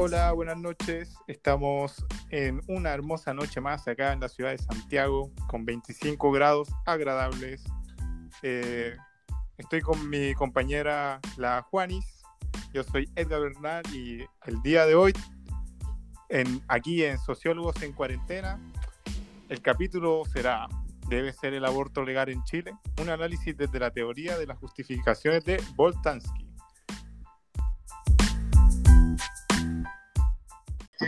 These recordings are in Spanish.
Hola, buenas noches. Estamos en una hermosa noche más acá en la ciudad de Santiago con 25 grados agradables. Eh, estoy con mi compañera la Juanis. Yo soy Edgar Bernal y el día de hoy, en, aquí en Sociólogos en Cuarentena, el capítulo será ¿Debe ser el aborto legal en Chile? Un análisis desde la teoría de las justificaciones de Boltanski.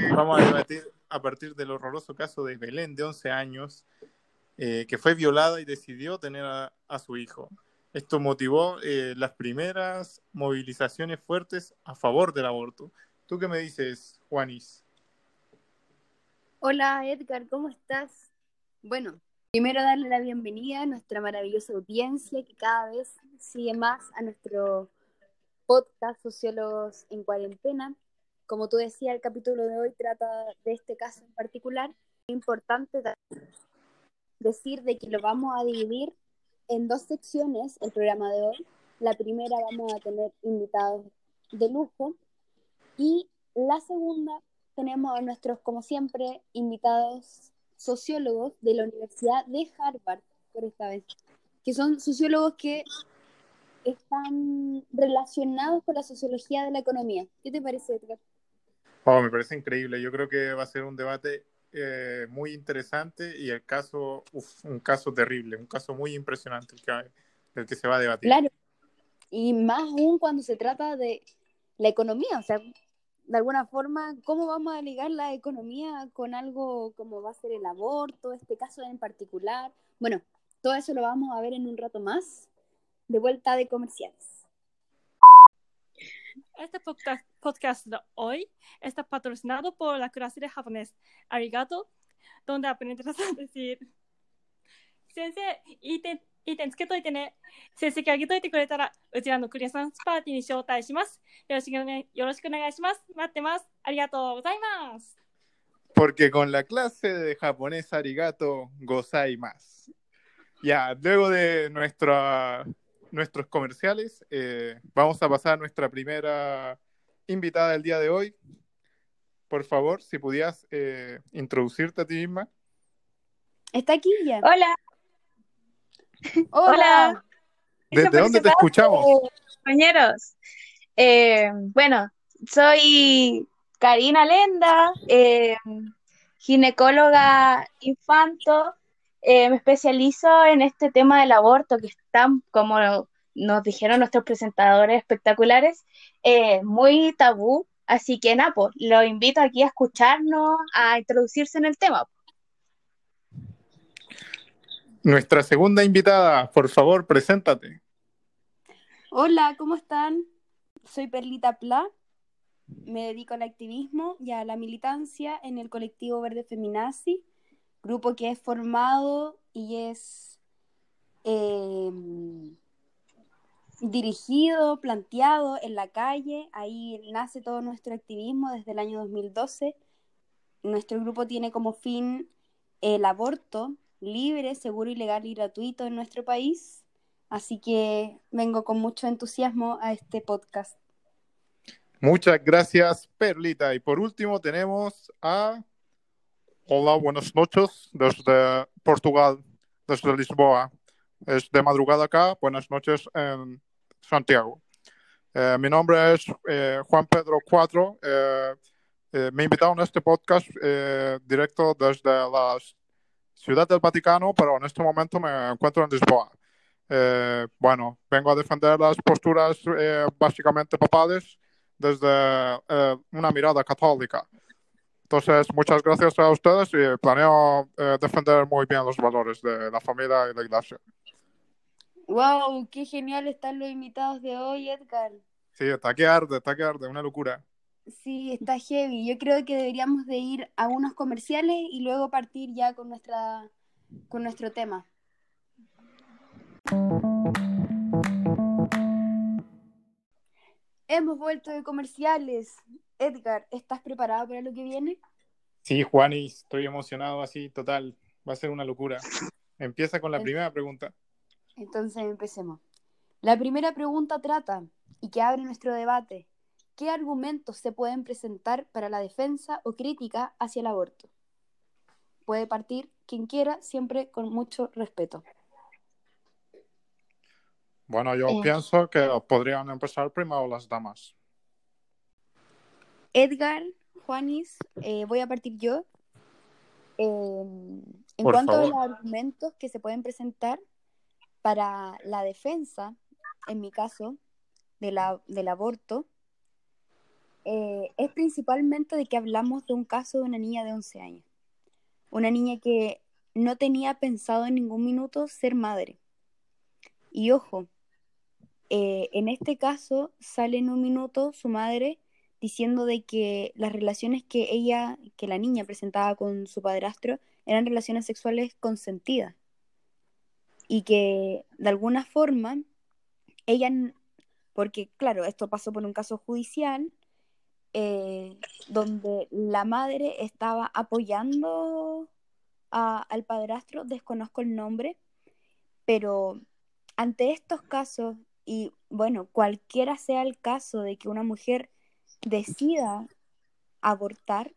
Vamos a debatir a partir del horroroso caso de Belén, de 11 años, eh, que fue violada y decidió tener a, su hijo. Esto motivó eh, las primeras movilizaciones fuertes a favor del aborto. ¿Tú qué me dices, Juanis? Hola, Edgar, ¿cómo estás? Bueno, Primero darle la bienvenida a nuestra maravillosa audiencia que cada vez sigue más a nuestro podcast Sociólogos en Cuarentena. Como tú decías, el capítulo de hoy trata de este caso en particular. Es importante decir de que lo vamos a dividir en dos secciones el programa de hoy. La primera vamos a tener invitados de lujo y la segunda tenemos a nuestros, como siempre, invitados sociólogos de la Universidad de Harvard, por esta vez, que son sociólogos que están relacionados con la sociología de la economía. ¿Qué te parece, Edgar? Oh, me parece increíble. Yo creo que va a ser un debate eh, muy interesante y el caso, un caso terrible, un caso muy impresionante el que, el que se va a debatir. Claro, y más aún cuando se trata de la economía, o sea, de alguna forma, ¿cómo vamos a ligar la economía con algo como va a ser el aborto, este caso en particular? Bueno, todo eso lo vamos a ver en un rato más, de vuelta de comerciales. Este podcast, de hoy está patrocinado por la clase de japonés Arigato, donde aprenderás a decir Sensei, いい点つけといてね。成績上げといてくれたら、うちらのクリアサンスパーティーに招待します。よろしく,、ね、よろしくお願いします。待ってます。ありがとうございます。Porque con la clase de japonés arigato gozaimasu. Ya, luego de nuestra, nuestros comerciales, eh, vamos a pasar a nuestra primera invitada del día de hoy. Por favor, si pudieras eh, introducirte a ti misma. Está aquí ya. Hola, Hola. ¿Desde dónde te escuchamos? Compañeros. Eh, bueno, soy Karina Lenda, eh, ginecóloga infanto. Eh, me especializo en este tema del aborto, que están, como nos dijeron nuestros presentadores espectaculares, muy tabú. Así que, Napo, pues, lo invito aquí a escucharnos, a introducirse en el tema. Nuestra segunda invitada, por favor, preséntate. Hola, ¿cómo están? Soy Perlita Pla. Me dedico al activismo y a la militancia en el colectivo Verde Feminazi, grupo que es formado y es em, dirigido, planteado en la calle. Ahí nace todo nuestro activismo desde el año 2012. Nuestro grupo tiene como fin el aborto libre, seguro y legal y gratuito en nuestro país. Así que vengo con mucho entusiasmo a este podcast. Muchas gracias, Perlita. Y por último tenemos a... Hola, buenas noches desde Portugal, desde Lisboa. Es de madrugada acá, buenas noches en Santiago. Eh, mi nombre es eh, Juan Pedro Cuatro. Eh, me invitaron a este podcast directo desde las Ciudad del Vaticano, pero en este momento me encuentro en Lisboa. Eh, bueno, vengo a defender las posturas eh, básicamente papales desde eh, una mirada católica. Entonces, muchas gracias a ustedes y planeo defender muy bien los valores de la familia y la iglesia. ¡Wow! ¡Qué genial están los invitados de hoy, Edgar! Sí, está que arde, está que arde, una locura. Sí, está heavy. Yo creo que deberíamos de ir a unos comerciales y luego partir ya con nuestra con nuestro tema. Hemos vuelto de comerciales. Edgar, ¿estás preparado para lo que viene? Sí, Juan, y estoy emocionado así, total. Va a ser una locura. Empieza con la primera pregunta. Entonces empecemos. La primera pregunta trata, y que abre nuestro debate, ¿qué argumentos se pueden presentar para la defensa o crítica hacia el aborto? Puede partir quien quiera, siempre con mucho respeto. Bueno, yo Eh. pienso que podrían empezar primero las damas. Edgar, Juanis, eh, voy a partir yo. Eh, en Por cuanto a los argumentos que se pueden presentar para la defensa, en mi caso, de la- del aborto, eh, es principalmente de que hablamos de un caso de una niña de 11 años. Una niña que no tenía pensado en ningún minuto ser madre. Y ojo, eh, en este caso sale en un minuto su madre diciendo de que las relaciones que ella, que la niña presentaba con su padrastro eran relaciones sexuales consentidas. Y que de alguna forma ella, porque claro, esto pasó por un caso judicial, eh, donde la madre estaba apoyando a- al padrastro, desconozco el nombre, pero ante estos casos, y bueno, cualquiera sea el caso de que una mujer decida abortar,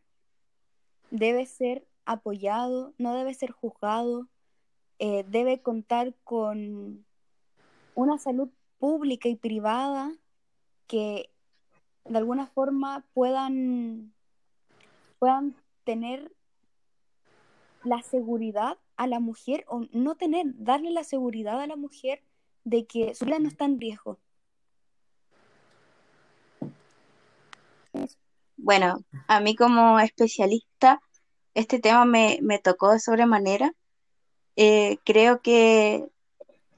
debe ser apoyado, no debe ser juzgado, eh, debe contar con una salud pública y privada que de alguna forma puedan, puedan tener la seguridad a la mujer o no tener, darle la seguridad a la mujer de que su vida no está en riesgo. Bueno, a mí como especialista, este tema me, me tocó de sobremanera. Eh, creo que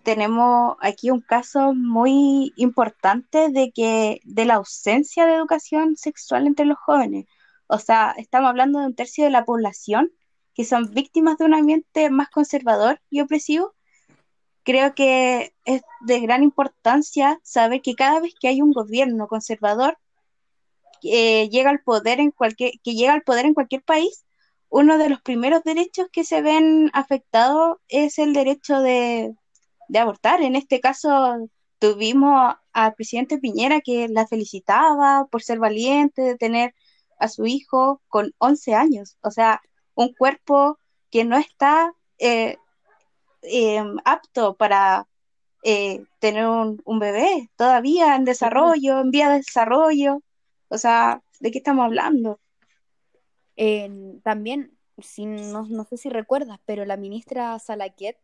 tenemos aquí un caso muy importante de que de la ausencia de educación sexual entre los jóvenes. O sea, estamos hablando de un tercio de la población que son víctimas de un ambiente más conservador y opresivo. Creo que es de gran importancia saber que cada vez que hay un gobierno conservador eh, llega al poder en cualquier, que llega al poder en cualquier país, uno de los primeros derechos que se ven afectados es el derecho de, de abortar. En este caso tuvimos al presidente Piñera que la felicitaba por ser valiente de tener a su hijo con 11 años, o sea, un cuerpo que no está eh, eh, apto para eh, tener un, un bebé todavía en desarrollo, en vía de desarrollo. O sea, ¿de qué estamos hablando? También, si, no, no sé si recuerdas, pero la ministra Salaquet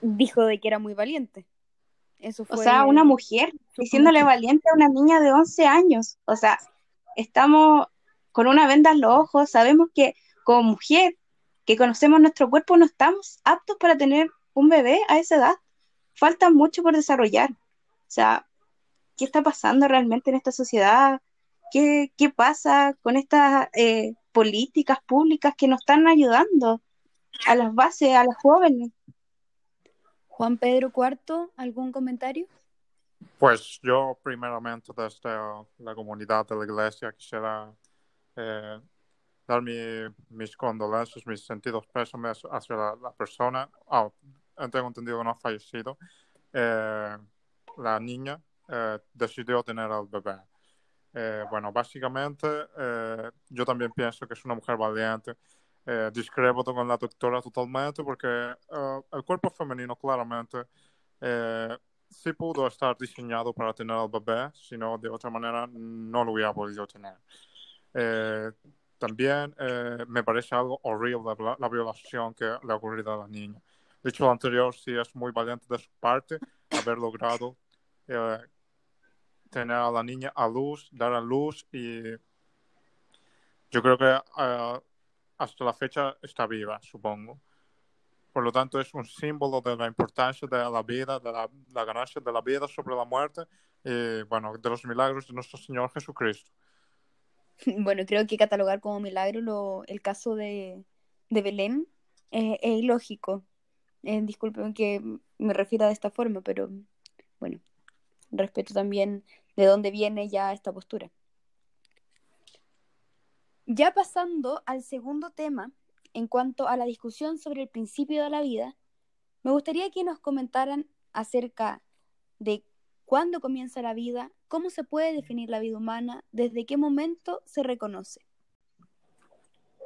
dijo de que era muy valiente. Eso O sea, una mujer diciéndole valiente a una niña de 11 años. O sea, estamos con una venda en los ojos, sabemos que como mujer que conocemos nuestro cuerpo no estamos aptos para tener un bebé a esa edad. Falta mucho por desarrollar. O sea, ¿qué está pasando realmente en esta sociedad? ¿Qué, qué pasa con estas eh, políticas públicas que nos están ayudando a las bases, a los jóvenes? Juan Pedro IV, ¿algún comentario? Pues yo primeramente desde la comunidad de la iglesia quisiera eh, dar mi- mis condolencias, mis sentidos pésames hacia la, persona. Ah, tengo entendido que no ha fallecido. Eh, la niña eh, decidió tener al bebé. Eh, bueno, básicamente yo también pienso que es una mujer valiente. Discrepo con la doctora totalmente porque el cuerpo femenino claramente sí pudo estar diseñado para tener al bebé, sino de otra manera no lo hubiera podido tener. También eh, me parece algo horrible la, la violación que le ha ocurrido a la niña. Dicho lo anterior, sí es muy valiente de su parte haber logrado eh, tener a la niña a luz, dar a luz y yo creo que eh, hasta la fecha está viva, supongo. Por lo tanto, es un símbolo de la importancia de la vida, de la, la ganancia de la vida sobre la muerte y, bueno, de los milagros de nuestro Señor Jesucristo. Bueno, creo que catalogar como milagro lo- el caso de, de Belén eh, es ilógico. Eh, disculpen que me refiera de esta forma, pero bueno, respeto también de dónde viene ya esta postura. Ya pasando al segundo tema, en cuanto a la discusión sobre el principio de la vida, me gustaría que nos comentaran acerca de ¿Cuándo comienza la vida? ¿Cómo se puede definir la vida humana? ¿Desde qué momento se reconoce?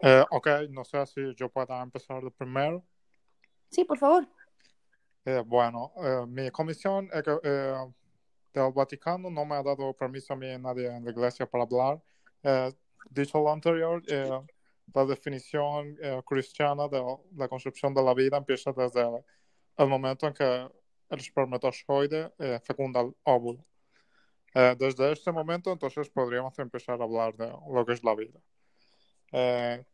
Eh, ok, no sé si yo pueda empezar de primero. Sí, por favor. Eh, bueno, eh, mi comisión eh, del Vaticano no me ha dado permiso a mí nadie en la iglesia para hablar. Eh, dicho lo anterior, eh, la definición cristiana de la concepción de la vida empieza desde el momento en que el espermatozoide eh, fecunda el óvulo. Eh, desde este momento, entonces, podríamos empezar a hablar de lo que es la vida. Eh,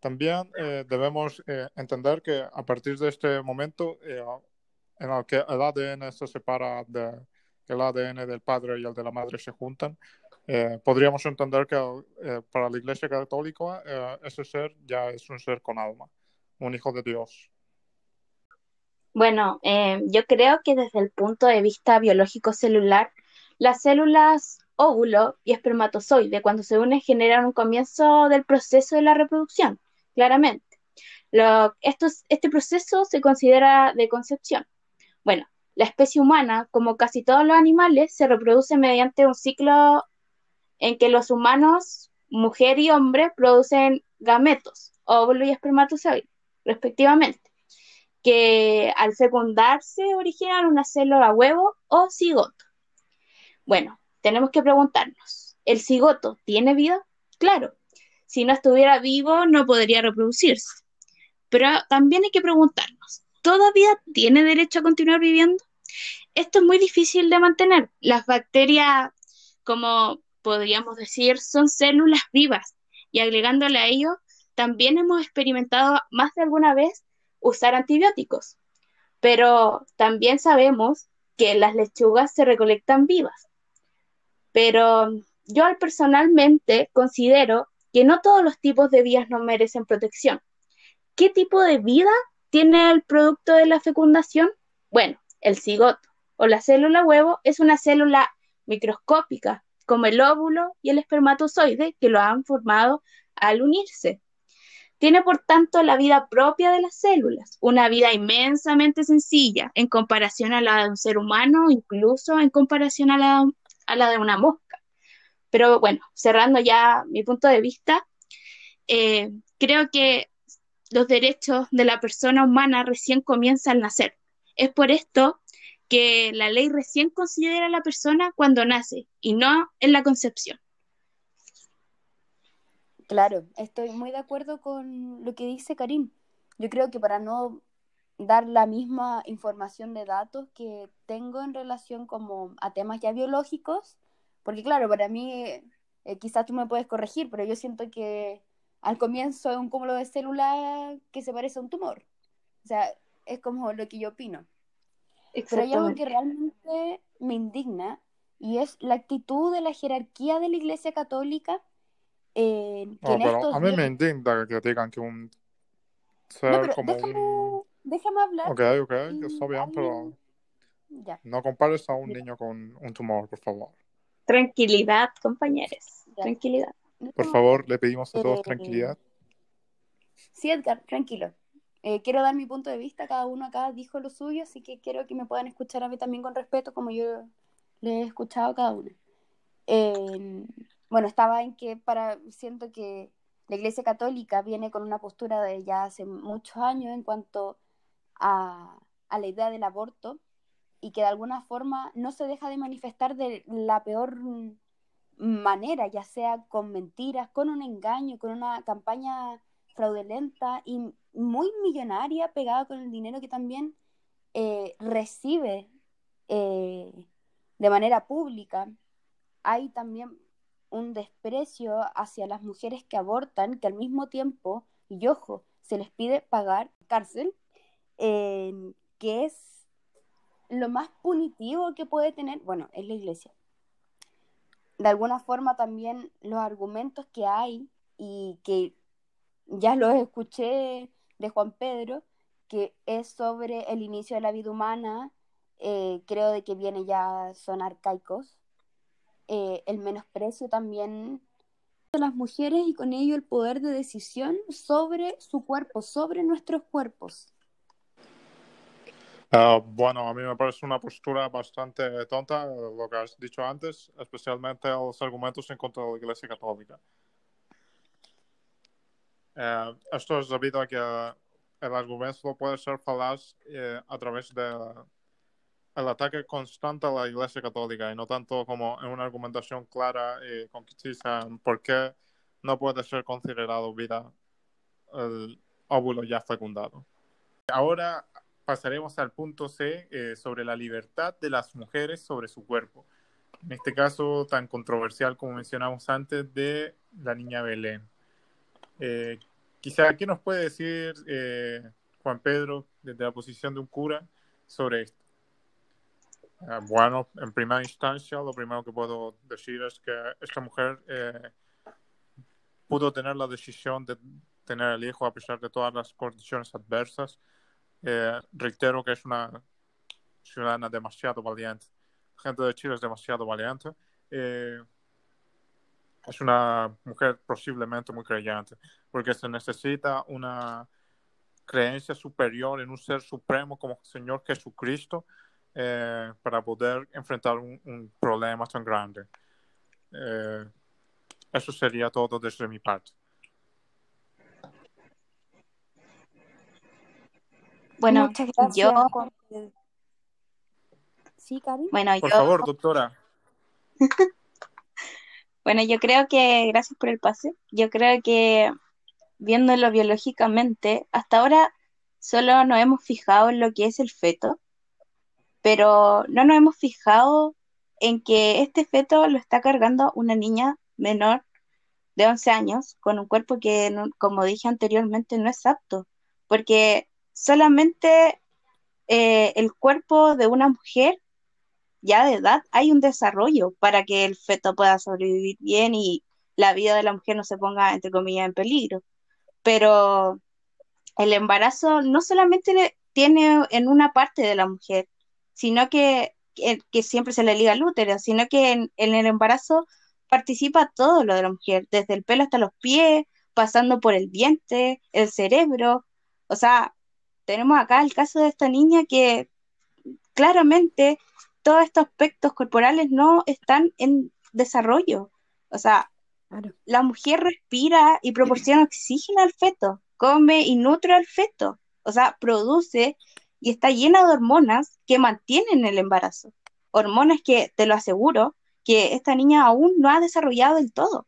también eh, debemos eh, entender que a partir de este momento eh, en el que el ADN se separa de el ADN del padre y el de la madre se juntan, eh, podríamos entender que eh, para la Iglesia Católica eh, ese ser ya es un ser con alma, un hijo de Dios. Bueno, eh, yo creo que desde el punto de vista biológico celular, las células óvulo y espermatozoide, cuando se unen, generan un comienzo del proceso de la reproducción, claramente. Este proceso se considera de concepción. Bueno, la especie humana, como casi todos los animales, se reproduce mediante un ciclo en que los humanos, mujer y hombre, producen gametos, óvulo y espermatozoide, respectivamente que al fecundarse originan una célula huevo o cigoto. Bueno, tenemos que preguntarnos, ¿el cigoto tiene vida? Claro, si no estuviera vivo no podría reproducirse. Pero también hay que preguntarnos, ¿toda vida tiene derecho a continuar viviendo? Esto es muy difícil de mantener. Las bacterias, como podríamos decir, son células vivas y agregándole a ello, también hemos experimentado más de alguna vez usar antibióticos. Pero también sabemos que las lechugas se recolectan vivas. Pero yo personalmente considero que no todos los tipos de vías no merecen protección. ¿Qué tipo de vida tiene el producto de la fecundación? Bueno, el cigoto o la célula huevo es una célula microscópica, como el óvulo y el espermatozoide que lo han formado al unirse. Tiene, por tanto, la vida propia de las células, una vida inmensamente sencilla en comparación a la de un ser humano, incluso en comparación a la, de una mosca. Pero bueno, cerrando ya mi punto de vista, eh, creo que los derechos de la persona humana recién comienzan al nacer. Es por esto que la ley recién considera a la persona cuando nace y no en la concepción. Claro, estoy muy de acuerdo con lo que dice Karim. Yo creo que para no dar la misma información de datos que tengo en relación como a temas ya biológicos, porque claro, para mí eh, quizás tú me puedes corregir, pero yo siento que al comienzo es un cúmulo de células que se parece a un tumor. O sea, es como lo que yo opino. Pero hay algo que realmente me indigna y es la actitud de la jerarquía de la Iglesia Católica eh, que No, en pero estos a mí me días... indigna que digan que un No, ser pero como déjame, un... déjame hablar Ok, ok, y está bien, pero Ya, no compares a un mira, niño con un tumor, por favor. Tranquilidad, compañeros, ya. tranquilidad. Por favor, le pedimos a todos Eh, tranquilidad. sí, Edgar, tranquilo. Eh, quiero dar mi punto de vista, cada uno acá dijo lo suyo, así que quiero que me puedan escuchar a mí también con respeto, como yo le he escuchado a cada uno. Eh, bueno, estaba en que para, siento que la Iglesia Católica viene con una postura de ya hace muchos años en cuanto a, a la idea del aborto y que de alguna forma no se deja de manifestar de la peor manera, ya sea con mentiras, con un engaño, con una campaña fraudulenta y muy millonaria pegada con el dinero que también eh, recibe eh, de manera pública. Hay también un desprecio hacia las mujeres que abortan, que al mismo tiempo, y ojo, se les pide pagar cárcel, eh, que es lo más punitivo que puede tener, bueno, es la iglesia. De alguna forma también los argumentos que hay y que ya los escuché de Juan Pedro, que es sobre el inicio de la vida humana, eh, creo de que viene ya, son arcaicos. Eh, el menosprecio también de las mujeres y con ello el poder de decisión sobre su cuerpo, sobre nuestros cuerpos. Ah, bueno, a mí me parece una postura bastante tonta lo que has dicho antes, especialmente los argumentos en contra de la Iglesia Católica. Eh, esto es debido a que el argumento puede ser falaz eh, a través del ataque constante a la Iglesia Católica y no tanto como en una argumentación clara y concisa en por qué no puede ser considerado vida el óvulo ya fecundado. Ahora pasaremos al punto C eh, sobre la libertad de las mujeres sobre su cuerpo. En este caso tan controversial como mencionamos antes de la niña Belén. Eh, quizá, ¿qué nos puede decir eh, Juan Pedro desde la posición de un cura sobre esto? Ah, bueno, en primera instancia, lo primero que puedo decir es que esta mujer pudo tener la decisión de tener el hijo a pesar de todas las condiciones adversas eh, reitero que es una ciudadana demasiado valiente. La gente de Chile es demasiado valiente. Eh, es una mujer posiblemente muy creyente, porque se necesita una creencia superior en un ser supremo como el Señor Jesucristo eh, para poder enfrentar un, problema tan grande. eso sería todo desde mi parte. Bueno, yo. Sí, Cari. Bueno, Por favor, doctora. bueno, yo creo que, gracias por el pase, yo creo que viéndolo biológicamente, hasta ahora solo nos hemos fijado en lo que es el feto, pero no nos hemos fijado en que este feto lo está cargando una niña menor de 11 años con un cuerpo que, como dije anteriormente, no es apto, porque solamente eh, el cuerpo de una mujer ya de edad hay un desarrollo para que el feto pueda sobrevivir bien y la vida de la mujer no se ponga, entre comillas, en peligro. Pero el embarazo no solamente tiene en una parte de la mujer, sino que, que, siempre se le liga al útero, sino que en, en, el embarazo participa todo lo de la mujer, desde el pelo hasta los pies, pasando por el vientre, el cerebro. O sea, tenemos acá el caso de esta niña que claramente todos estos aspectos corporales no están en desarrollo. O sea, la mujer respira y proporciona oxígeno al feto, come y nutre al feto. O sea, produce y está llena de hormonas que mantienen el embarazo. Hormonas que, te lo aseguro, que esta niña aún no ha desarrollado del todo.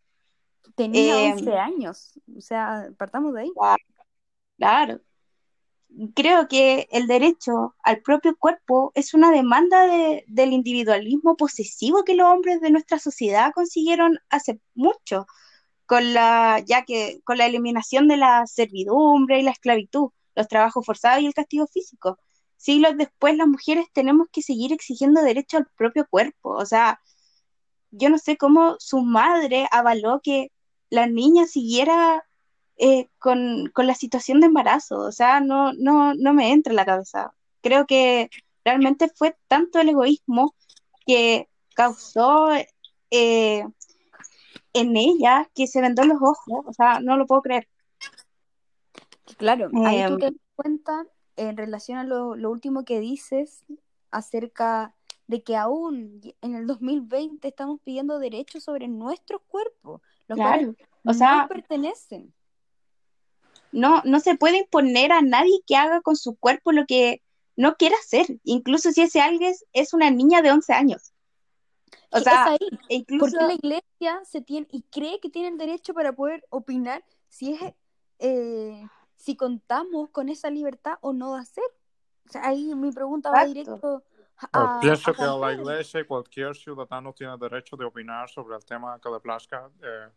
Tenía 11 eh, años, o sea, partamos de ahí. claro creo que el derecho al propio cuerpo es una demanda del individualismo posesivo que los hombres de nuestra sociedad consiguieron hace mucho, con la, ya que con la eliminación de la servidumbre y la esclavitud, los trabajos forzados y el castigo físico. Siglos después, las mujeres tenemos que seguir exigiendo derecho al propio cuerpo. O sea, yo no sé cómo su madre avaló que la niña siguiera eh, con, la situación de embarazo. O sea, no, no, no me entra en la cabeza. Creo que realmente fue tanto el egoísmo que causó eh, en ella que se vendó los ojos. O sea, no lo puedo creer. Claro, ahí tú em, te das cuenta en relación a lo, último que dices acerca de que aún en el 2020 estamos pidiendo derechos sobre nuestros cuerpos, los claro. o sea, no pertenecen. No, no se puede imponer a nadie que haga con su cuerpo lo que no quiera hacer, incluso si ese alguien es una niña de 11 años. O sea, incluso... porque la iglesia se tiene y cree que tiene el derecho para poder opinar si es eh, si contamos con esa libertad o no de hacer. O sea, ahí mi pregunta va directo a, pienso que la iglesia y cualquier ciudadano tiene derecho de opinar sobre el tema que le plazca. Eh,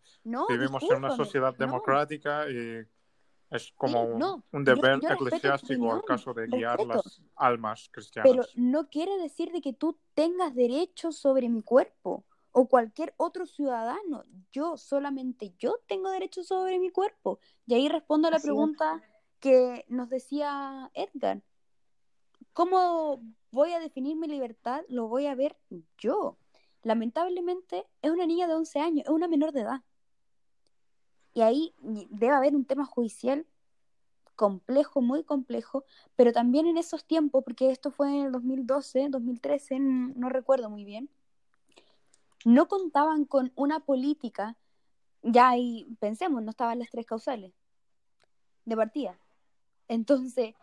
vivimos en una sociedad democrática y es como un, deber eclesiástico al caso de guiar las almas cristianas. Pero no quiere decir de que tú tengas derecho sobre mi cuerpo o cualquier otro ciudadano. Yo, solamente yo tengo derecho sobre mi cuerpo. Y ahí respondo a la pregunta que nos decía Edgar. ¿Cómo voy a definir mi libertad? Lo voy a ver yo. Lamentablemente es una niña de 11 años, es una menor de edad. Y ahí debe haber un tema judicial complejo, muy complejo, pero también en esos tiempos, porque esto fue en el 2012, 2013, n- no recuerdo muy bien, no contaban con una política, ya ahí pensemos, no estaban las tres causales de partida. Entonces,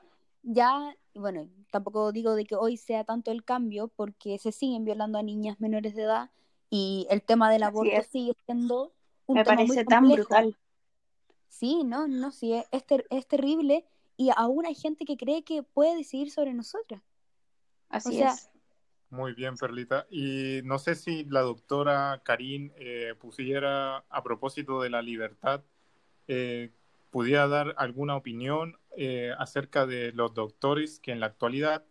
ya, bueno, tampoco digo de que hoy sea tanto el cambio, porque se siguen violando a niñas menores de edad y el tema del aborto sigue siendo un Me tema muy parece tan brutal. Sí, no, no, sí, es, es ter- es terrible y aún hay gente que cree que puede decidir sobre nosotras. Así sea, es. Muy bien, Perlita. Y no sé si la doctora Karin eh, pusiera, a propósito de la libertad, eh, pudiera dar alguna opinión eh, acerca de los doctores que en la actualidad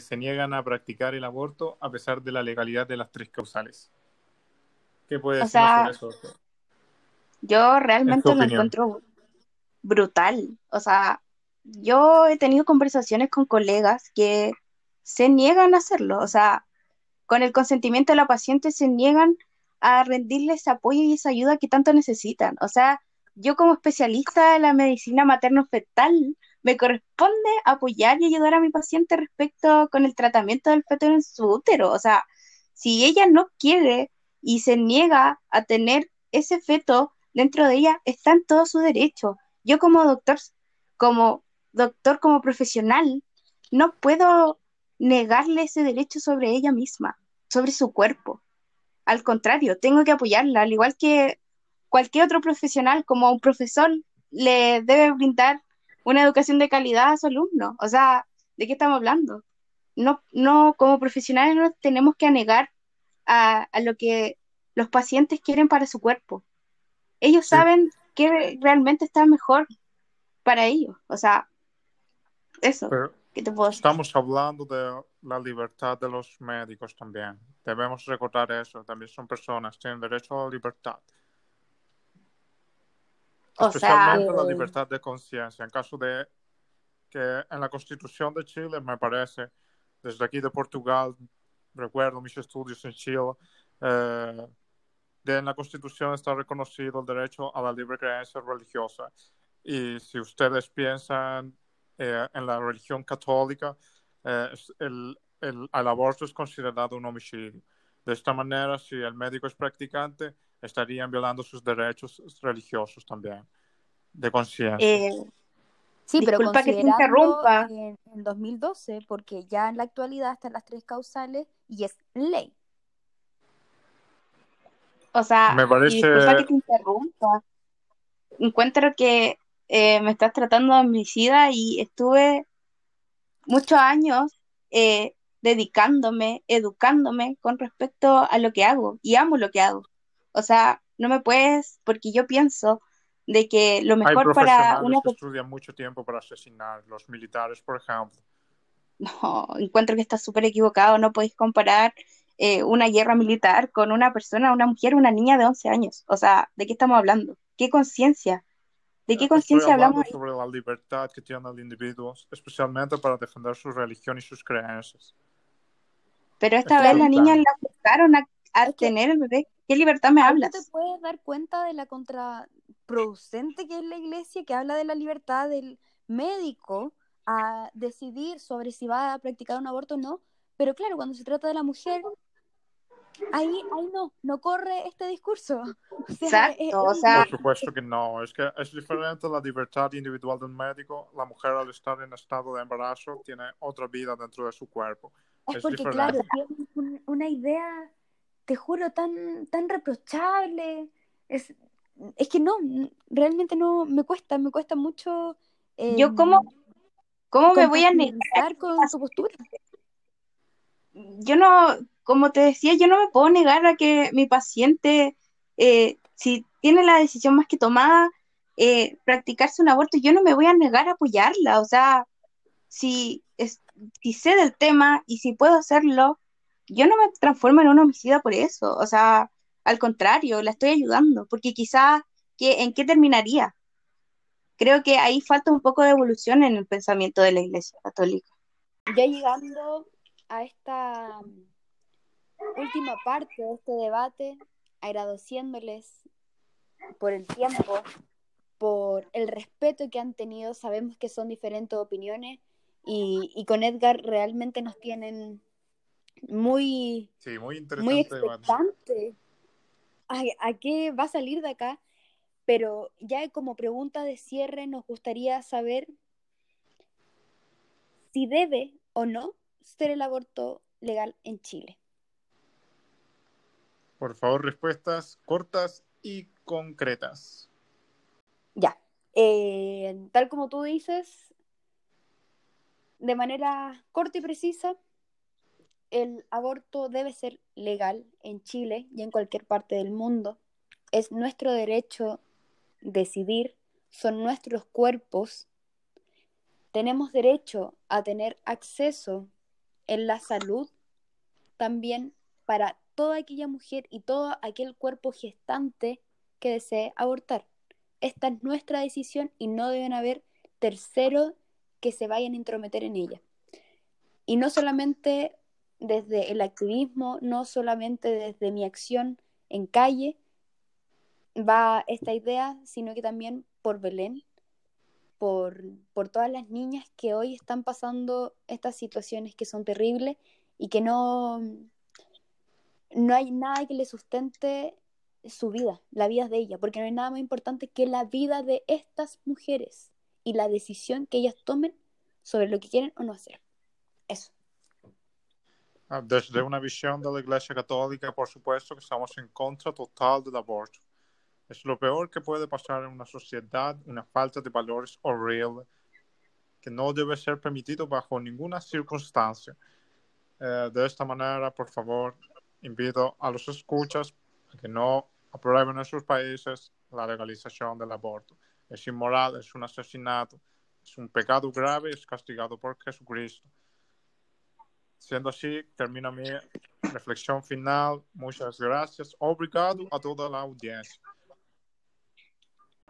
se niegan a practicar el aborto a pesar de la legalidad de las tres causales. ¿Qué puede sea, sobre eso, doctor? Yo realmente lo opinión. encuentro brutal. O sea, yo he tenido conversaciones con colegas que se niegan a hacerlo. O sea, con el consentimiento de la paciente se niegan a rendirle ese apoyo y esa ayuda que tanto necesitan. O sea, yo como especialista en la medicina materno-fetal, me corresponde apoyar y ayudar a mi paciente respecto con el tratamiento del feto en su útero. O sea, si ella no quiere y se niega a tener ese feto dentro de ella, está en todo su derecho. Yo como doctor, como doctor, como profesional, no puedo negarle ese derecho sobre ella misma, sobre su cuerpo. Al contrario, tengo que apoyarla, al igual que cualquier otro profesional, como un profesor le debe brindar una educación de calidad a su alumno. O sea, ¿de qué estamos hablando? No, no, como profesionales no tenemos que anegar a, a lo que los pacientes quieren para su cuerpo. Ellos Sí. saben que realmente está mejor para ellos. O sea, eso, Pero ¿qué te puedo estamos hablando de la libertad de los médicos también. Debemos recordar eso. También son personas, tienen derecho a la libertad. O sea, Especialmente la eh, libertad de conciencia. En caso de que en la Constitución de Chile, me parece, desde aquí de Portugal, recuerdo mis estudios en Chile, eh, de en la Constitución está reconocido el derecho a la libre creencia religiosa. Y si ustedes piensan eh, en la religión católica, eh, el, el, el aborto es considerado un homicidio. De esta manera, si el médico es practicante, estarían violando sus derechos religiosos también, de conciencia. eh, Sí, pero Disculpa que te considerando interrumpa. en, en 2012, porque ya en la actualidad están las tres causales y es ley. O sea, Me y parece- disculpa que te interrumpa. Encuentro que eh, me estás tratando de homicida y estuve muchos años eh, dedicándome, educándome con respecto a lo que hago y amo lo que hago. O sea, no me puedes, porque yo pienso de que lo Hay mejor para una estudian mucho tiempo para asesinar, los militares, por ejemplo. No, encuentro que está súper equivocado. No podéis comparar eh, una guerra militar con una persona, una mujer, una niña de 11 años. O sea, ¿de qué estamos hablando? ¿Qué conciencia? ¿De qué conciencia hablamos? sobre la libertad que tiene el individuo, especialmente para defender su religión y sus creencias. Pero esta Estoy vez la niña la forzaron a, a tener el bebé. ¿Qué libertad me Ahí no te hablas? puedes dar cuenta de la contraproducente que es la iglesia, que habla de la libertad del médico a decidir sobre si va a practicar un aborto o no. Pero claro, cuando se trata de la mujer, ahí, ahí no, no corre este discurso. O sea, Exacto, es- o sea, Por supuesto que no, es que es diferente la libertad individual del médico. La mujer al estar en estado de embarazo tiene otra vida dentro de su cuerpo. Es Es porque, diferente. claro, tienen un- una idea, te juro, tan, tan reprochable. Es, es que no, realmente no, me cuesta, me cuesta mucho. yo em, cómo, cómo me voy a negar. con su postura. Yo no, como te decía, yo no me puedo negar a que mi paciente, eh, si tiene la decisión más que tomada, eh, practicarse un aborto, yo no me voy a negar a apoyarla. O sea, si, si sé del tema y si puedo hacerlo, yo no me transformo en una homicida por eso. O sea, al contrario, la estoy ayudando, porque quizás, ¿qué, ¿en qué terminaría? Creo que ahí falta un poco de evolución en el pensamiento de la Iglesia Católica. Ya llegando a esta última parte de este debate, agradeciéndoles por el tiempo por el respeto que han tenido. Sabemos que son diferentes opiniones y, y con Edgar realmente nos tienen muy, Sí, muy interesante muy expectante a, a qué va a salir de acá. Pero ya como pregunta de cierre nos gustaría saber si debe o no ser el aborto legal en Chile. Por favor, respuestas cortas y concretas. Ya, eh, tal como tú dices, de manera corta y precisa, el aborto debe ser legal en Chile y en cualquier parte del mundo. Es nuestro derecho decidir, son nuestros cuerpos. Tenemos derecho a tener acceso en la salud también para toda aquella mujer y todo aquel cuerpo gestante que desee abortar. Esta es nuestra decisión y no deben haber terceros que se vayan a intrometer en ella. Y no solamente desde el activismo, no solamente desde mi acción en calle va esta idea, sino que también por Belén, por, por todas las niñas que hoy están pasando estas situaciones que son terribles y que no, no hay nada que le sustente su vida, la vida de ella, porque no hay nada más importante que la vida de estas mujeres y la decisión que ellas tomen sobre lo que quieren o no hacer. Eso. Ah, Desde una visión de la Iglesia Católica, por supuesto que estamos en contra total del aborto. Es lo peor que puede pasar en una sociedad, una falta de valores horrible, que no debe ser permitido bajo ninguna circunstancia. Eh, de esta manera, por favor, invito a los escuchas a que no aprueben en sus países la legalización del aborto. Es inmoral, es un asesinato, es un pecado grave, es castigado por Jesucristo. Siendo así, termino mi reflexión final. Muchas gracias. Obrigado a toda la audiencia.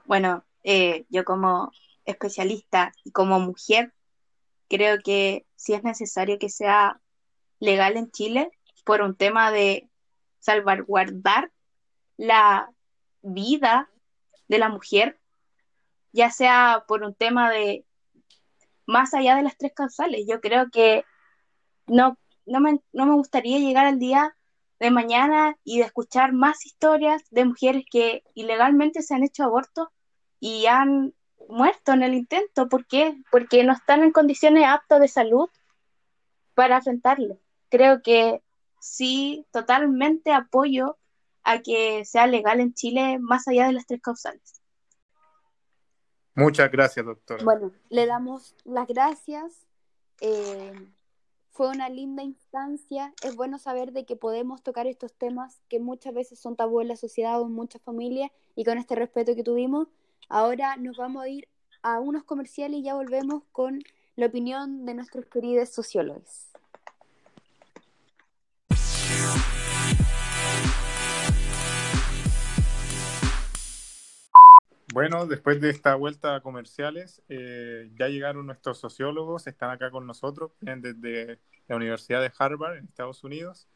Bueno, eh, yo como especialista y como mujer, creo que sí es necesario que sea legal en Chile por un tema de salvaguardar la vida de la mujer, ya sea por un tema de más allá de las tres causales. Yo creo que no, no me, no me gustaría llegar al día de mañana y de escuchar más historias de mujeres que ilegalmente se han hecho abortos y han muerto en el intento. ¿Por qué? Porque no están en condiciones aptas de salud para enfrentarlo. Creo que sí, totalmente apoyo a que sea legal en Chile más allá de las tres causales. Muchas gracias, doctora. Bueno, le damos las gracias. Eh, fue una linda instancia. Es bueno saber de que podemos tocar estos temas que muchas veces son tabú en la sociedad o en muchas familias y con este respeto que tuvimos. Ahora nos vamos a ir a unos comerciales y ya volvemos con la opinión de nuestros queridos sociólogos. Bueno, después de esta vuelta a comerciales, eh, ya llegaron nuestros sociólogos, están acá con nosotros, vienen desde la Universidad de Harvard en Estados Unidos.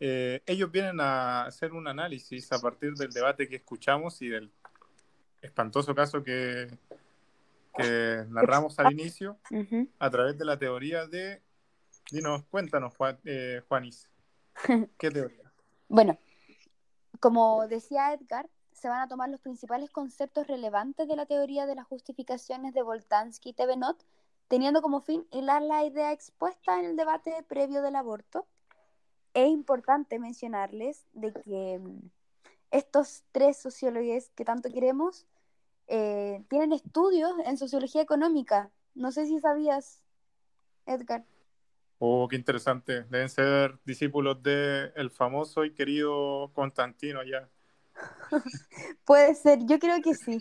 Eh, ellos vienen a hacer un análisis a partir del debate que escuchamos y del espantoso caso que, que narramos al inicio a través de la teoría de... Dinos, cuéntanos, Juan, eh, Juanis, ¿qué teoría? Bueno, como decía Edgar, se van a tomar los principales conceptos relevantes de la teoría de las justificaciones de Voltansky y Tevenot, teniendo como fin hilar la idea expuesta en el debate previo del aborto. Es importante mencionarles de que mm, estos tres sociólogos que tanto queremos eh, tienen estudios en sociología económica. No sé si sabías, Edgar. Oh, qué interesante. Deben ser discípulos de el famoso y querido Constantino allá. Puede ser, yo creo que sí.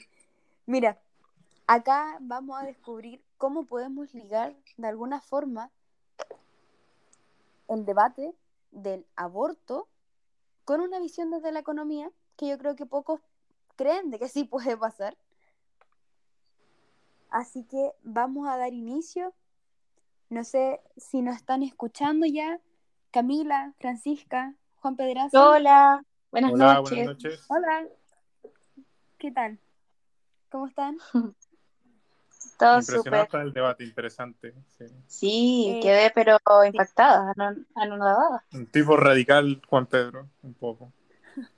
Mira, acá vamos a descubrir cómo podemos ligar de alguna forma el debate del aborto con una visión desde la economía que yo creo que pocos creen de que sí puede pasar. Así que vamos a dar inicio. No sé si nos están escuchando ya. Camila, Francisca, Juan Pedraza. Hola, buenas Hola, noches. buenas noches. Hola. ¿Qué tal? ¿Cómo están? Todo Impresionante súper. el debate, interesante. sí. Sí, Eh, quedé pero impactada, ano- anonadada. Un tipo radical, Juan Pedro, un poco.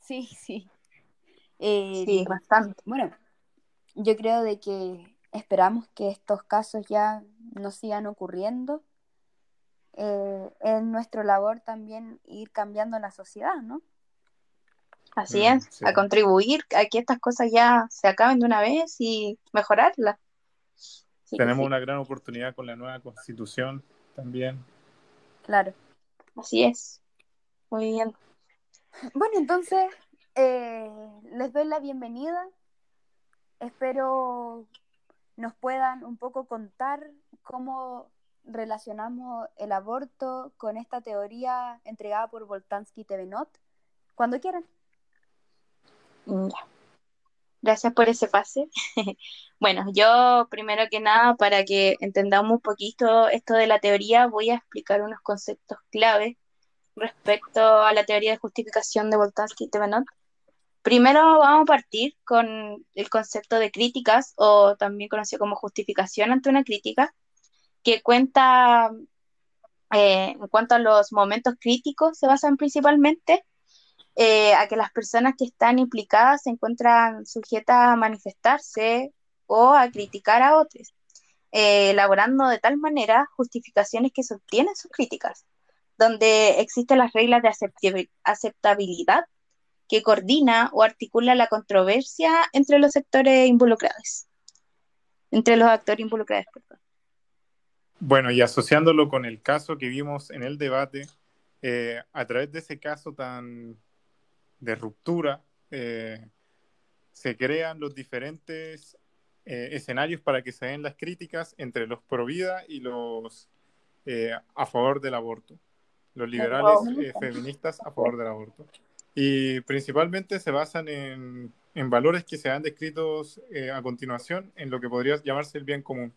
Sí, sí. Eh, Sí, bastante. Bueno, yo creo de que esperamos que estos casos ya no sigan ocurriendo. Eh, es nuestra labor también ir cambiando la sociedad, ¿no? Así Mm, es, sí. a contribuir a que estas cosas ya se acaben de una vez y mejorarlas. Tenemos sí, una gran oportunidad con la nueva constitución también. Claro. así es. Muy bien. Bueno, entonces eh, les doy la bienvenida. Espero nos puedan un poco contar cómo relacionamos el aborto con esta teoría entregada por Voltansky y Tevenot. Cuando quieran. Ya. Gracias por ese pase. Bueno, yo primero que nada, para que entendamos un poquito esto de la teoría, voy a explicar unos conceptos clave respecto a la teoría de justificación de Voltansky y Thevenot. Primero vamos a partir con el concepto de críticas, o también conocido como justificación ante una crítica, que cuenta eh, en cuanto a los momentos críticos, se basan principalmente eh, a que las personas que están implicadas se encuentran sujetas a manifestarse o a criticar a otros, eh, elaborando de tal manera justificaciones que sostienen sus críticas, donde existen las reglas de aceptabi- aceptabilidad que coordina o articula la controversia entre los sectores involucrados, entre los actores involucrados, perdón. Bueno, y asociándolo con el caso que vimos en el debate, eh, a través de ese caso tan de ruptura, eh, se crean los diferentes eh, escenarios para que se den las críticas entre los pro vida y los eh, a favor del aborto, los liberales feministas a favor del aborto. Y principalmente se basan en, en valores que se han descritos a continuación en lo que podría llamarse el bien común.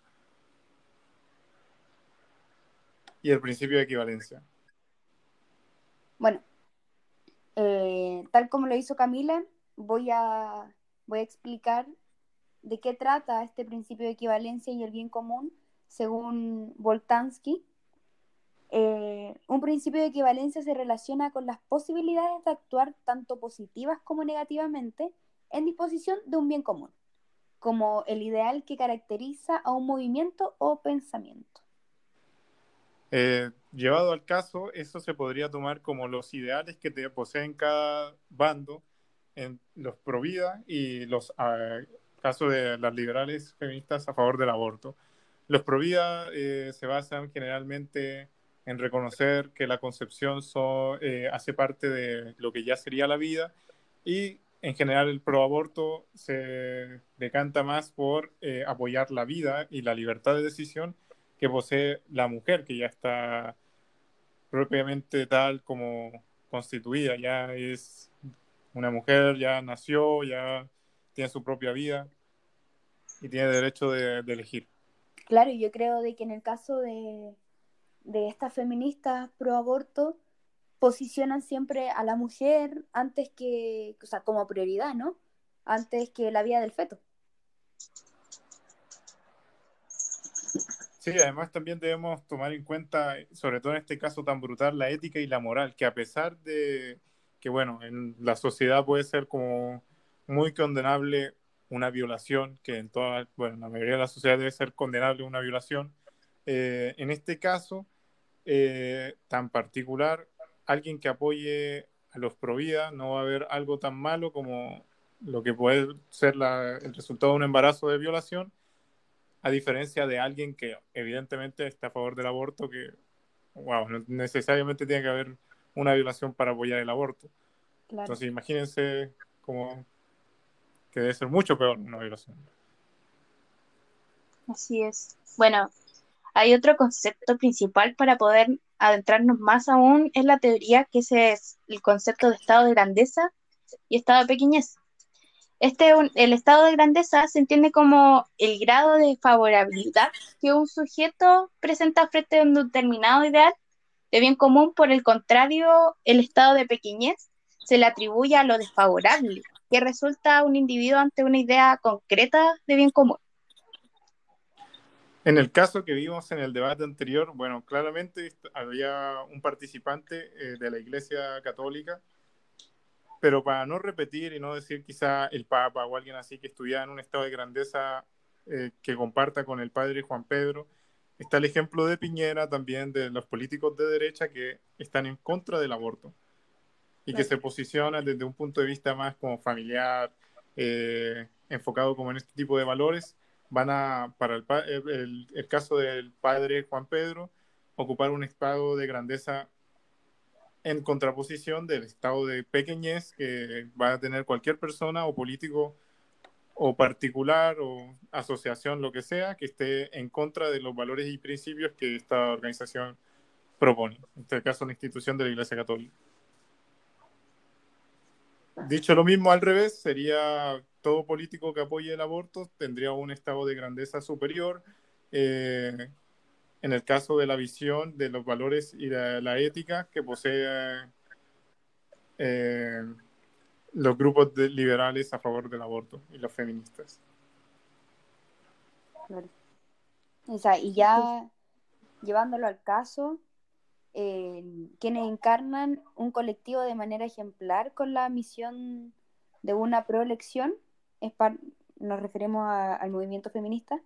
y el principio de equivalencia. Bueno, eh, tal como lo hizo Camila, voy a, voy a explicar de qué trata este principio de equivalencia y el bien común según Voltansky. Eh, un principio de equivalencia se relaciona con las posibilidades de actuar tanto positivas como negativamente en disposición de un bien común, como el ideal que caracteriza a un movimiento o pensamiento. Eh, llevado al caso, eso se podría tomar como los ideales que te poseen cada bando, en los pro vida y los uh, casos de las liberales feministas a favor del aborto. Los pro vida eh, se basan generalmente en reconocer que la concepción so, eh, hace parte de lo que ya sería la vida y en general el pro aborto se decanta más por eh, apoyar la vida y la libertad de decisión que posee la mujer, que ya está propiamente tal como constituida, ya es una mujer, ya nació, ya tiene su propia vida y tiene derecho de, elegir. Claro, yo creo de que en el caso de, de estas feministas pro aborto posicionan siempre a la mujer antes que, o sea, como prioridad, ¿no? Antes que la vida del feto. Sí, además también debemos tomar en cuenta, sobre todo en este caso tan brutal, la ética y la moral, que a pesar de que, bueno, en la sociedad puede ser como muy condenable una violación, que en toda, bueno, la mayoría de la sociedad debe ser condenable una violación, eh, en este caso eh, tan particular, alguien que apoye a los pro vida no va a haber algo tan malo como lo que puede ser la, el resultado de un embarazo de violación, a diferencia de alguien que evidentemente está a favor del aborto, que, wow, no necesariamente tiene que haber una violación para apoyar el aborto. Claro. Entonces imagínense como que debe ser mucho peor una violación. Así es. Bueno, hay otro concepto principal para poder adentrarnos más aún en la teoría, que ese es el concepto de estado de grandeza y estado de pequeñez. Este, el estado de grandeza se entiende como el grado de favorabilidad que un sujeto presenta frente a un determinado ideal de bien común. Por el contrario, el estado de pequeñez se le atribuye a lo desfavorable que resulta un individuo ante una idea concreta de bien común. En el caso que vimos en el debate anterior, bueno, claramente había un participante eh, de la Iglesia Católica, pero para no repetir y no decir quizá el Papa o alguien así que estuviera en un estado de grandeza eh, que comparta con el padre Juan Pedro, está el ejemplo de Piñera también de los políticos de derecha que están en contra del aborto y que se posicionan desde un punto de vista más como familiar, eh, enfocado como en este tipo de valores van a, para el, el, caso del padre Juan Pedro, ocupar un estado de grandeza en contraposición del estado de pequeñez que va a tener cualquier persona o político o particular o asociación, lo que sea, que esté en contra de los valores y principios que esta organización propone. En este caso, la institución de la Iglesia Católica. Dicho lo mismo al revés, sería todo político que apoye el aborto tendría un estado de grandeza superior. Eh, en el caso de la visión de los valores y de la ética que posee eh, los grupos liberales a favor del aborto y los feministas. O sea, y ya llevándolo al caso, eh, quienes encarnan un colectivo de manera ejemplar con la misión de una proelección nos referimos al movimiento feminista,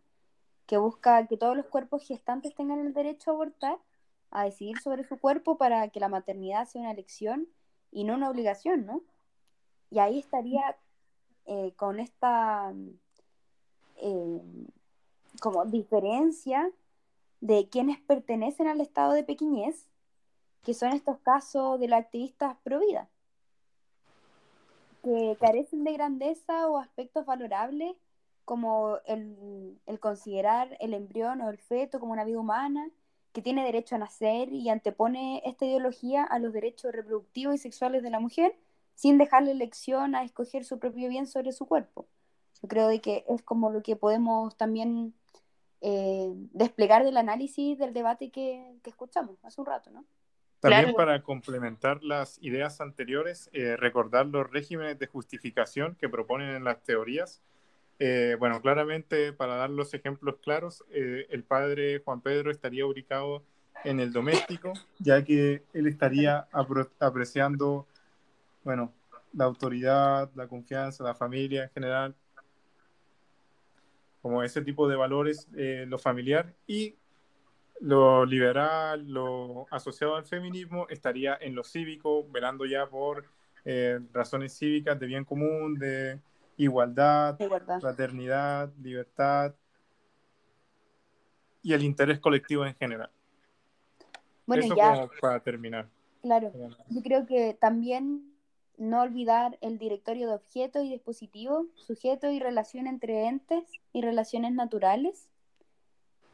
que busca que todos los cuerpos gestantes tengan el derecho a abortar, a decidir sobre su cuerpo para que la maternidad sea una elección y no una obligación, ¿no? Y ahí estaría eh, con esta eh, como diferencia de quienes pertenecen al estado de pequeñez, que son estos casos de los activistas pro vida que carecen de grandeza o aspectos valorables como el, considerar el embrión o el feto como una vida humana, que tiene derecho a nacer y antepone esta ideología a los derechos reproductivos y sexuales de la mujer, sin dejarle elección a escoger su propio bien sobre su cuerpo. Yo creo de que es como lo que podemos también eh, desplegar del análisis del debate que, que escuchamos hace un rato, ¿no? También para complementar las ideas anteriores, eh, recordar los regímenes de justificación que proponen en las teorías. Eh, bueno, claramente, para dar los ejemplos claros, eh, el padre Juan Pedro estaría ubicado en el doméstico, ya que él estaría apreciando, bueno, la autoridad, la confianza, la familia en general, como ese tipo de valores, lo familiar, y lo liberal, lo asociado al feminismo, estaría en lo cívico, velando ya por eh, razones cívicas de bien común, de igualdad, fraternidad, libertad y el interés colectivo en general. Bueno, Eso ya, como para terminar. Claro, yo creo que también no olvidar el directorio de objetos y dispositivos, sujetos y relación entre entes y relaciones naturales,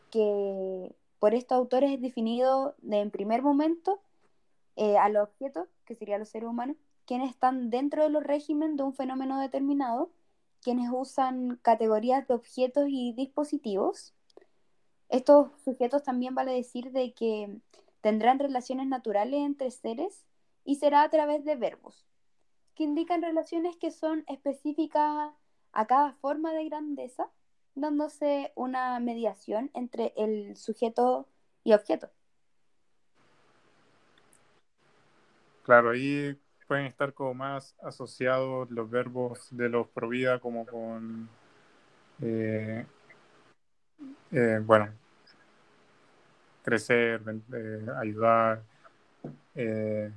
que por estos autores es definido de, en primer momento eh, a los objetos, que serían los seres humanos, quienes están dentro de los regímenes de un fenómeno determinado, quienes usan categorías de objetos y dispositivos. Estos sujetos también vale decir de que tendrán relaciones naturales entre seres y será a través de verbos, que indican relaciones que son específicas a cada forma de grandeza dándose una mediación entre el sujeto y objeto. Claro, ahí pueden estar como más asociados los verbos de los provida como con, eh, eh, bueno, crecer, eh, ayudar,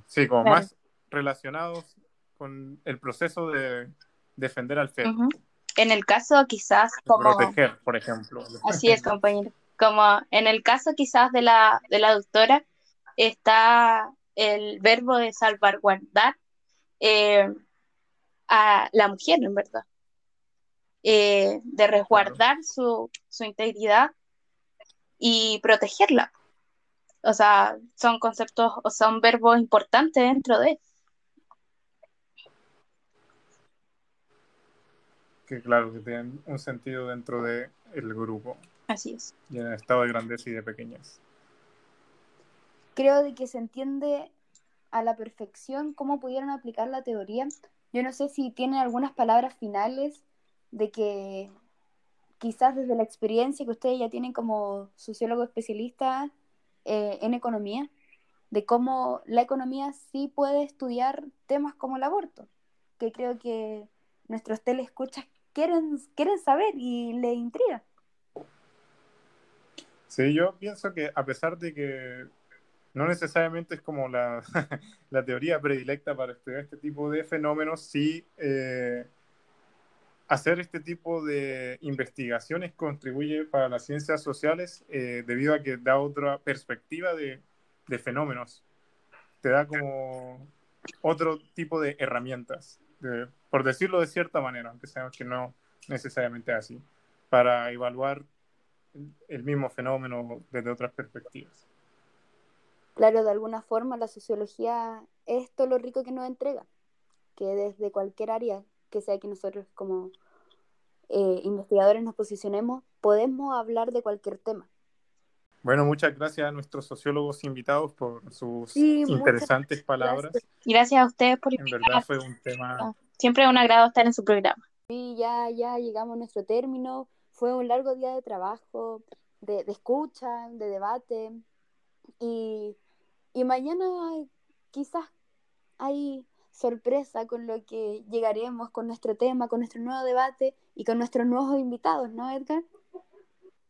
sí, como más relacionados con el proceso de defender al feto. En el caso quizás como... Proteger, por ejemplo. Así es, compañero. Como en el caso quizás de la, de la doctora, está el verbo de salvaguardar eh, a la mujer, en verdad. Eh, de resguardar su, su integridad y protegerla. O sea, son conceptos o son verbos importantes dentro de que claro, que tienen un sentido dentro del el grupo. Así es. Y en el estado de grandeza y de pequeñez. Creo de que se entiende a la perfección cómo pudieron aplicar la teoría yo no sé si tienen algunas palabras finales de que quizás desde la experiencia que ustedes ya tienen como sociólogo especialista eh, en economía, de cómo la economía sí puede estudiar temas como el aborto, que creo que nuestros telescuchas quieren, quieren saber y les intriga. Sí, yo pienso que a pesar de que no necesariamente es como la, la teoría predilecta para estudiar este tipo de fenómenos, sí eh, hacer este tipo de investigaciones contribuye para las ciencias sociales eh, debido a que da otra perspectiva de, de, fenómenos, te da como otro tipo de herramientas, por decirlo de cierta manera, aunque sabemos que no necesariamente así, para evaluar el mismo fenómeno desde otras perspectivas. Claro, de alguna forma la sociología es todo lo rico que nos entrega, que desde cualquier área que sea que nosotros como eh, investigadores nos posicionemos, podemos hablar de cualquier tema. Bueno, muchas gracias a nuestros sociólogos invitados por sus interesantes palabras. Gracias. a ustedes por En verdad fue un tema... Siempre es un agrado estar en su programa. Sí, ya, ya llegamos a nuestro término fue un largo día de trabajo, de, escucha, de debate. Y, mañana quizás hay sorpresa con lo que llegaremos con nuestro tema, con nuestro nuevo debate y con nuestros nuevos invitados, ¿no, Edgar?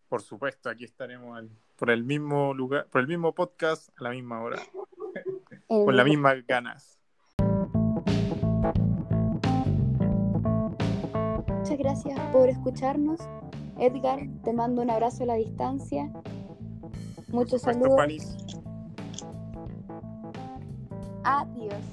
Por supuesto, aquí estaremos por el mismo lugar, por el mismo podcast a la misma hora, con las mismas ganas. Muchas gracias por escucharnos. Edgar, te mando un abrazo a la distancia. Muchos saludos. Adiós.